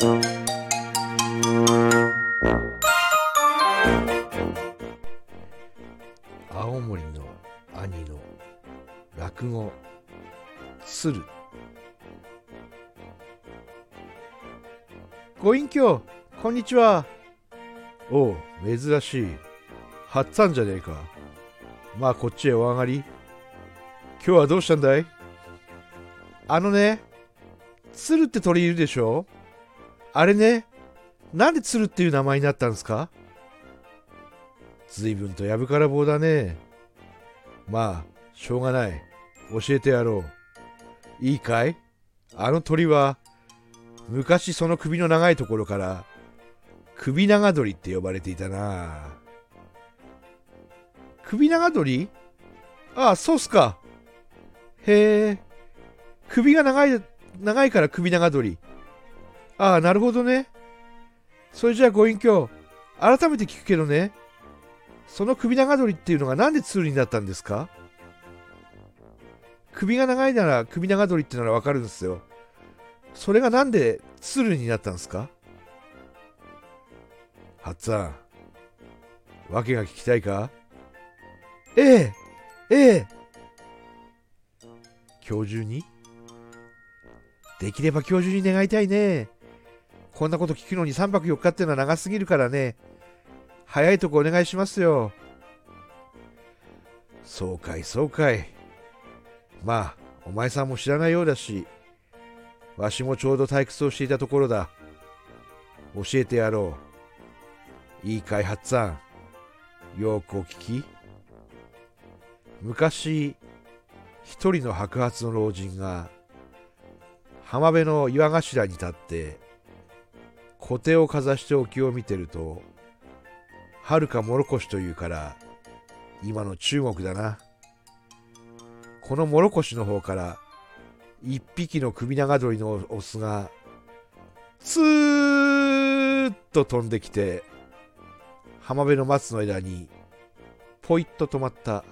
青森の兄の落語鶴ご隠居こんにちは。おう珍しい。はっつぁんじゃねえか。まあこっちへお上がり。今日はどうしたんだい?あのね鶴って鳥いるでしょ?あれねなんで鶴っていう名前になったんですか？ずいぶんとやぶから棒だね。まあしょうがない。教えてやろう。いいかい？あの鳥は昔その首の長いところから首長鳥って呼ばれていたな。首長鳥？ああそうっすか。へえ。首が長い長いから首長鳥。ああなるほどねそれじゃあご隠居改めて聞くけどねその首長鳥っていうのがなんでツールになったんですか？首が長いなら首長鳥ってならわかるんですよ。それがなんでツールになったんですか？はっつぁん、わけが聞きたいか？ええ、ええ。今日中に？できれば今日中に願いたいね。こんなこと聞くのに3泊4日ってのは長すぎるからね。早いとこお願いしますよ。そうかい、そうかい。まあ、お前さんも知らないようだし、わしもちょうど退屈をしていたところだ。教えてやろう。いいかい、はっつぁん。よくお聞き。昔、一人の白髪の老人が、浜辺の岩頭に立って、小手をかざして沖を見てると、はるかもろこしというから、今の中国だな。このもろこしの方から一匹の首長鳥のオスがスーッと飛んできて浜辺の松の枝にポイッと止まった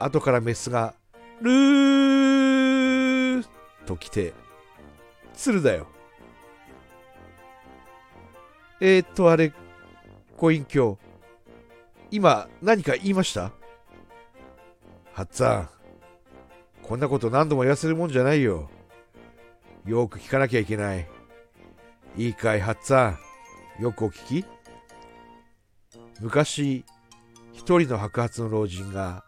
後からメスがルーッと来て鶴だよえー、っとあれご隠居今何か言いました？はっつぁん、こんなこと何度も言わせるもんじゃないよ。よく聞かなきゃいけない。いいかい、はっつぁん。よくお聞き？昔、一人の白髪の老人が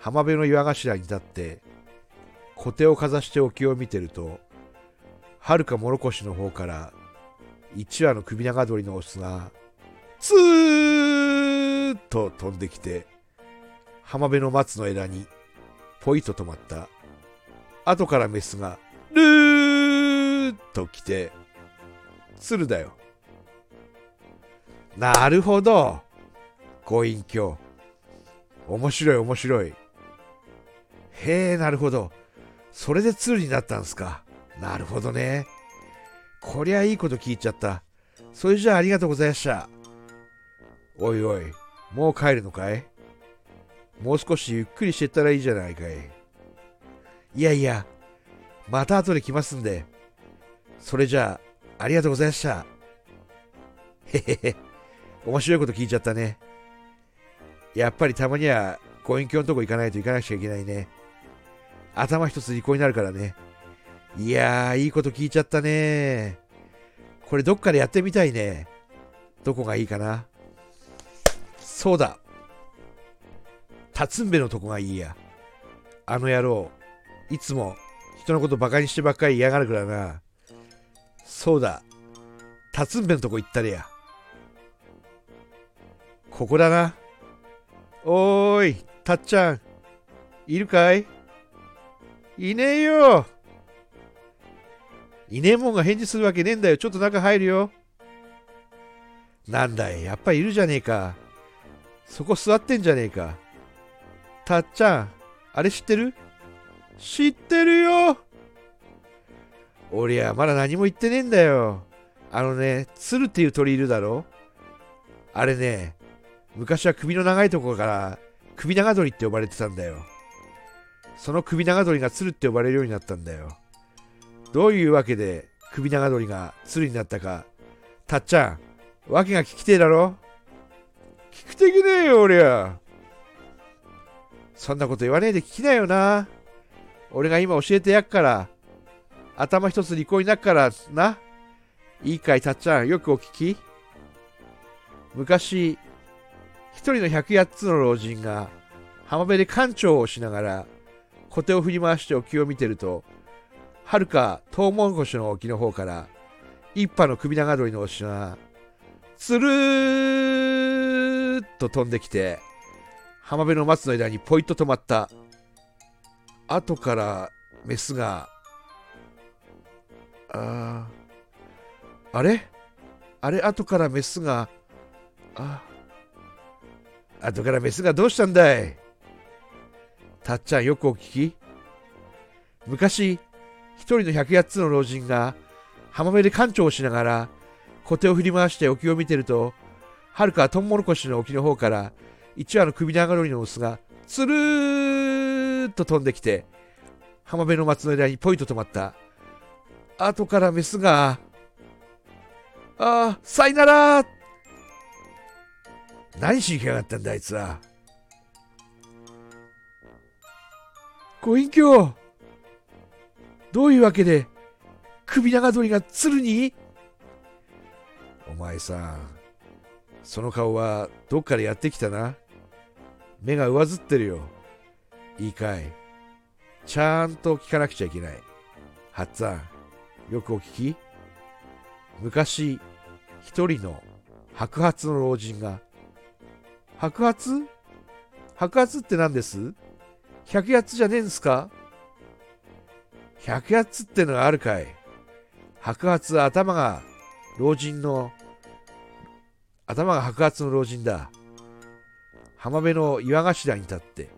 浜辺の岩頭に立って、小手をかざして沖を見てると、はるかもろこしの方から一羽の首長鳥のオスが、ツーッと飛んできて、浜辺の松の枝にポイと止まった。後からメスがルーッと来て鶴だよ。なるほど。ご隠居。面白い面白い。へえなるほど。それで鶴になったんすか。なるほどね。こりゃいいこと聞いちゃったそれじゃあありがとうございましたおいおいもう帰るのかい？もう少しゆっくりしてったらいいじゃないかい。いやいや、また後で来ますんで。それじゃあ、ありがとうございました。へへへ、面白いこと聞いちゃったね。やっぱりたまには、ご隠居のとこ行かないと行かなくちゃいけないね。頭一つ利口になるからね。いやー、いいこと聞いちゃったね。これどっかでやってみたいね。どこがいいかな。そうだ。辰んべのとこがいいや。あの野郎、いつも人のことバカにしてばっかり嫌がるからな。そうだ、辰んべのとこ行ったれや。ここだな。おーい、たっちゃん、いるかい？いねえよ。いねえもんが返事するわけねえんだよ。ちょっと中入るよ。なんだい、やっぱりいるじゃねえか。そこ座ってんじゃねえか。たっちゃん、あれ知ってる？知ってるよ俺はまだ何も言ってねえんだよ。あのね、鶴っていう鳥いるだろあれね、昔は首の長いところから首長鳥って呼ばれてたんだよ。その首長鳥が鶴って呼ばれるようになったんだよ。どういうわけで首長鳥が鶴になったか。たっちゃん訳が聞きてえだろ？聞くてきねえよ俺は。そんなこと言わねえで聞きなよな。俺が今教えてやっから。頭一つ利口になっからな。いいかいたっちゃん。よくお聞き。昔一人の百八つの老人が浜辺で館長をしながら小手を振り回して沖を見てるとはるかトウモロコシの沖の方から一羽の首長鳥の牛がつるーっと飛んできて浜辺の松の枝にポイッと止まった。後からメスがああれ？あれ？後からメスがあ後からメスがどうしたんだい？たっちゃんよくお聞き。昔一人の百八つの老人が浜辺で館長をしながら小手を振り回して沖を見てるとはるかトウモロコシの沖の方から一羽の首長鳥のオスがつるーっと飛んできて浜辺の松の枝にポイと止まった後からメスが「ああさいなら!」何しに来やがったんだあいつはご隠居どういうわけで首長鳥が鶴に？お前さその顔はどっからやってきたな。目が上ずってるよ。いいかい？ちゃんと聞かなくちゃいけない。はっつぁんよくお聞き？昔一人の白髪の老人が。白髪？白髪って何です？百八じゃねえんすか？百八ってのがあるかい。白髪頭が老人の頭が白髪の老人だ。浜辺の岩頭に立って。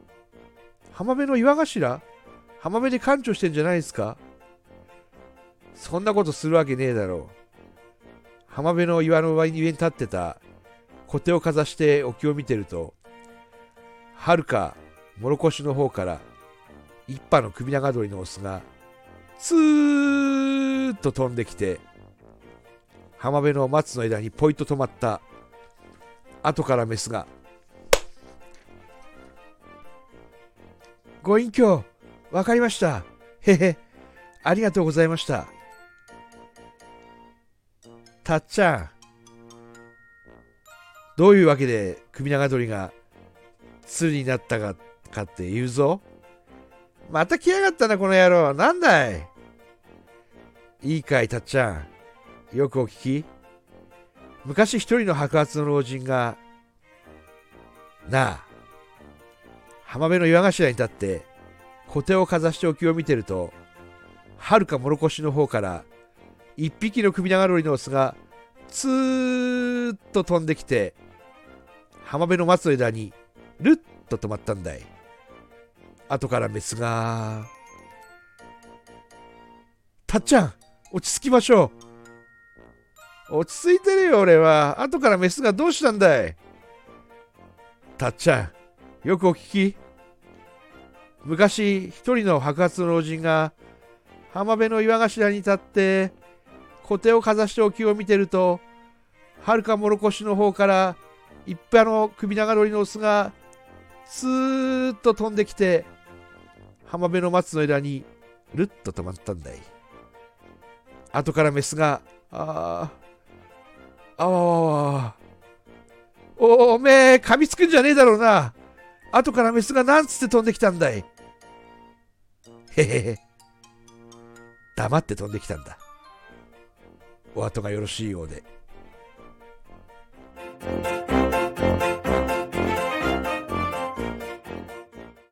浜辺の岩頭？浜辺で館長してんじゃないですか？そんなことするわけねえだろう。浜辺の岩の上に立ってた。小手をかざして沖を見てるとはるか諸越の方から一羽の首長鳥のオスがスーッと飛んできて浜辺の松の枝にポイッと止まった後からメスが「ご隠居わかりました。へへありがとうございました」たっちゃんどういうわけで首長鳥が鶴になったかかって言うぞ。また来やがったなこの野郎。なんだい？いいかいたっちゃん。よくお聞き。昔一人の白髪の老人がなあ浜辺の岩頭に立って小手をかざして沖を見てるとはるか諸越の方から一匹の首長鳥のオスがツーッと飛んできて浜辺の松の枝にルッと止まったんだい。後からメスが「たっちゃん落ち着きましょう。落ち着いてるよ俺は。後からメスがどうしたんだい?たっちゃんよくお聞き。昔一人の白髪の老人が浜辺の岩頭に立って小手をかざして沖を見てるとはるか諸越の方から一羽の首長鳥のオスがスーッと飛んできて浜辺の松の枝にルッと止まったんだい。後からメスがあああわわわおめえ噛みつくんじゃねえだろうな。後からメスがなんつって飛んできたんだい?へへへ。黙って飛んできたんだ。お後がよろしいようで。